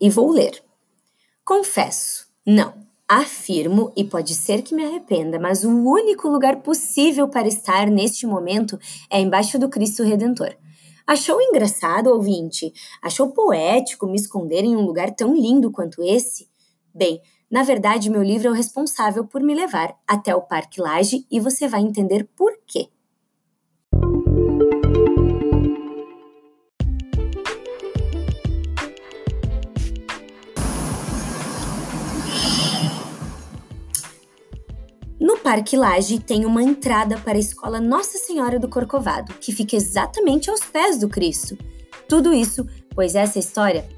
e vou ler. Confesso, não, afirmo e pode ser que me arrependa, mas o único lugar possível para estar neste momento é embaixo do Cristo Redentor. Achou engraçado, ouvinte? Achou poético me esconder em um lugar tão lindo quanto esse? Bem, na verdade, meu livro é o responsável por me levar até o Parque Laje e você vai entender por quê. No Parque Laje tem uma entrada para a Escola Nossa Senhora do Corcovado, que fica exatamente aos pés do Cristo. Tudo isso, pois essa história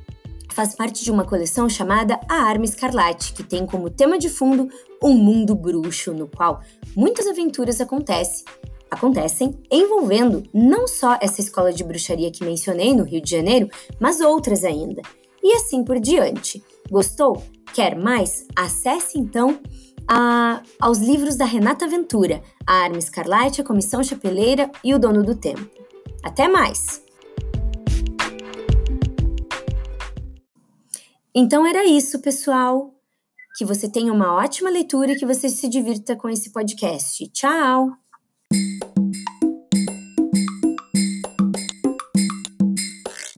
faz parte de uma coleção chamada A Arma Escarlate, que tem como tema de fundo um mundo bruxo, no qual muitas aventuras acontecem, acontecem envolvendo não só essa escola de bruxaria que mencionei no Rio de Janeiro, mas outras ainda. E assim por diante. Gostou? Quer mais? Acesse então aos livros da Renata Ventura, A Arma Escarlate, A Comissão Chapeleira e O Dono do Tempo. Até mais! Então era isso, pessoal. Que você tenha uma ótima leitura e que você se divirta com esse podcast. Tchau!